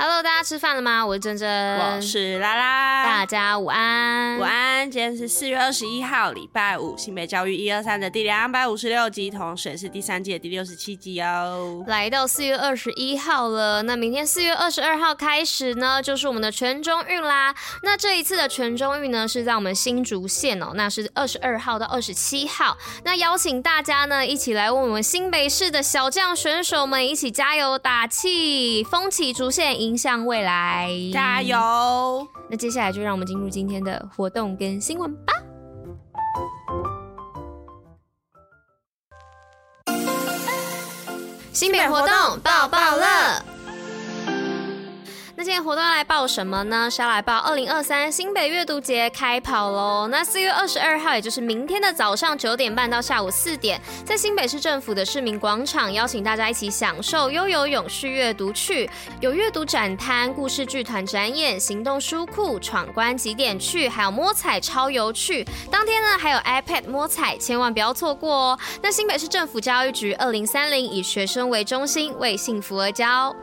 Hello，大家吃饭了吗？我是珍珍，我是拉拉，大家午安，午安。今天是四月二十一号，礼拜五，新北教育一二三的第两百五十六集，同时也是第三季的第六十七集哦。来到四月二十一号了，那明天四月二十二号开始呢，就是我们的全中运啦。那这一次的全中运呢，是在我们新竹县哦，那是二十二号到二十七号。那邀请大家呢，一起来为我们新北市的小将选手们一起加油打气，风起竹县迎向未来，加油！那接下来就让我们进入今天的活动跟新闻吧。新北活动爆爆乐。今天活动要来报什么呢？是要来报二零二三新北阅读节开跑喽！那四月二十二号，也就是明天的早上九点半到下午四点，在新北市政府的市民广场，邀请大家一起享受悠游永续阅读趣，有阅读展摊、故事剧团展演、行动书库、闯关集点趣，还有摸彩超有趣。当天呢，还有 iPad 摸彩，千万不要错过哦！那新北市政府教育局二零三零以学生为中心，为幸福而教。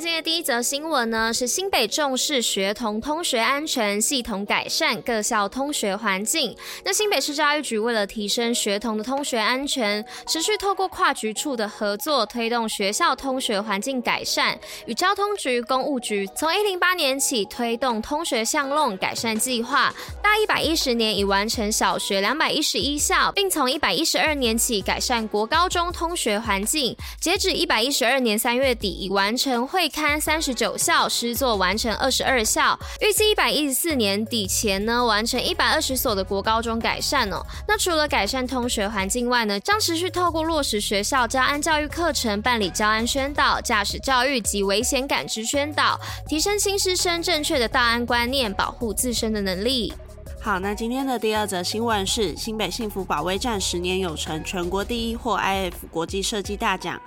今天第一则新闻呢，是新北重视学童通学安全，系统改善各校通学环境。那新北市教育局为了提升学童的通学安全，持续透过跨局处的合作，推动学校通学环境改善。与交通局、公务局从一零八年起推动通学巷弄改善计划，大一百一十年已完成小学两百一十一校，并从一百一十二年起改善国高中通学环境。截止一百一十二年三月底，已完成会刊三十九校，师座完成二十二校，预计一百一十四年底前呢，完成一百二十所的国高中改善哦。那除了改善通学环境外呢，将持续透过落实学校教安教育课程，办理教安宣导、驾驶教育及危险感知宣导，提升新师生正确的道安观念，保护自身的能力。好，那今天的第二则新闻是新北幸福保卫战十年有成，全国第一获 IF 国际设计大奖。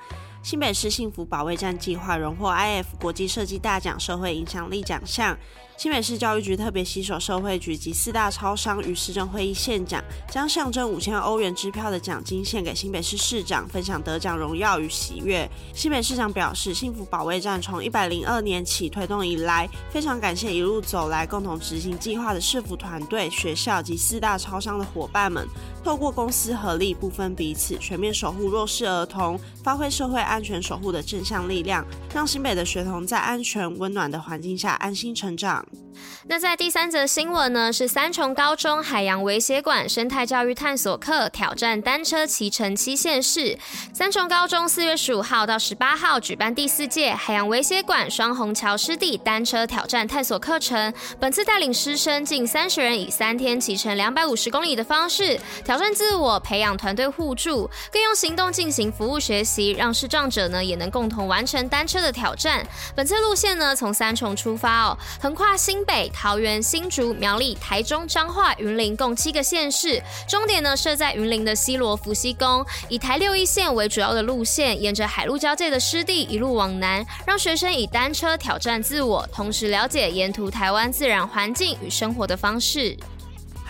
新北市幸福保卫战计划荣获 IF 国际设计大奖社会影响力奖项。新北市教育局特别携手社会局及四大超商与市政会议献奖，将象征五千欧元支票的奖金献给新北市市长，分享得奖荣耀与喜悦。新北市长表示，幸福保卫战从一百零二年起推动以来，非常感谢一路走来共同执行计划的市府团队、学校及四大超商的伙伴们，透过公私合力，不分彼此，全面守护弱势儿童，发挥社会安全守护的正向力量，让新北的学童在安全温暖的环境下安心成长。podcast. 那在第三则新闻呢，是三重高中海洋微血管生态教育探索课挑战单车骑乘七县市。三重高中四月十五号到十八号举办第四届海洋微血管双虹桥湿地单车挑战探索课程。本次带领师生近三十人，以三天骑乘两百五十公里的方式挑战自我，培养团队互助，更用行动进行服务学习，让视障者呢也能共同完成单车的挑战。本次路线呢从三重出发哦，横跨新北。北桃园、新竹、苗栗、台中、彰化、云林共七个县市，终点呢设在云林的西罗福溪宫，以台六一线为主要的路线，沿着海陆交界的湿地一路往南，让学生以单车挑战自我，同时了解沿途台湾自然环境与生活的方式。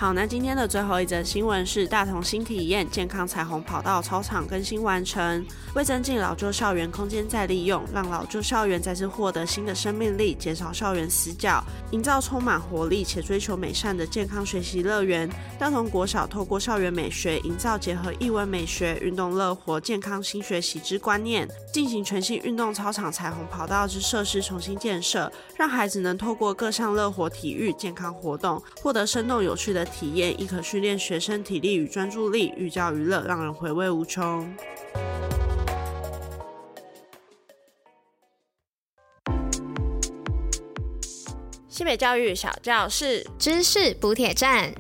好，那今天的最后一则新闻是大同新体验健康彩虹跑道操场更新完成，为增进老旧校园空间再利用，让老旧校园再次获得新的生命力，减少校园死角，营造充满活力且追求美善的健康学习乐园。大同国小透过校园美学，营造结合艺文美学、运动乐活、健康新学习之观念，进行全新运动操场彩虹跑道之设施重新建设，让孩子能透过各项乐活体育健康活动，获得生动有趣的体验亦可训练学生体力与专注力，寓教于乐，让人回味无穷。西北教育小教室知识补铁站。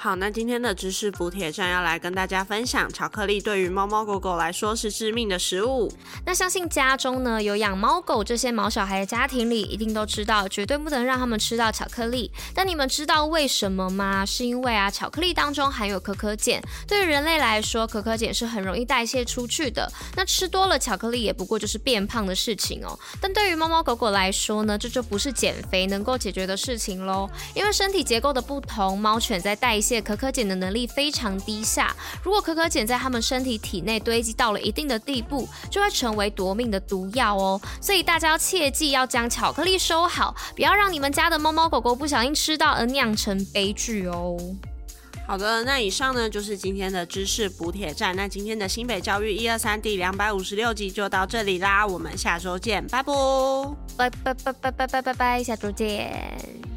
好，那今天的知识补铁站要来跟大家分享，巧克力对于猫猫狗狗来说是致命的食物。那相信家中呢有养猫狗这些毛小孩的家庭里，一定都知道，绝对不能让他们吃到巧克力。但你们知道为什么吗？是因为啊，巧克力当中含有可可碱，对于人类来说，可可碱是很容易代谢出去的。那吃多了巧克力也不过就是变胖的事情哦。但对于猫猫狗狗来说呢，这就不是减肥能够解决的事情喽。因为身体结构的不同，猫犬在代谢谢可可碱的能力非常低下，如果可可碱在他们身体体内堆积到了一定的地步，就会成为夺命的毒药哦。所以大家要切记要将巧克力收好，不要让你们家的猫猫狗狗不小心吃到而酿成悲剧哦。好的，那以上呢就是今天的知识补铁站。那今天的新北教育一二三第两百五十六集就到这里啦，我们下周见，拜拜，拜拜拜拜拜拜拜拜，下周见。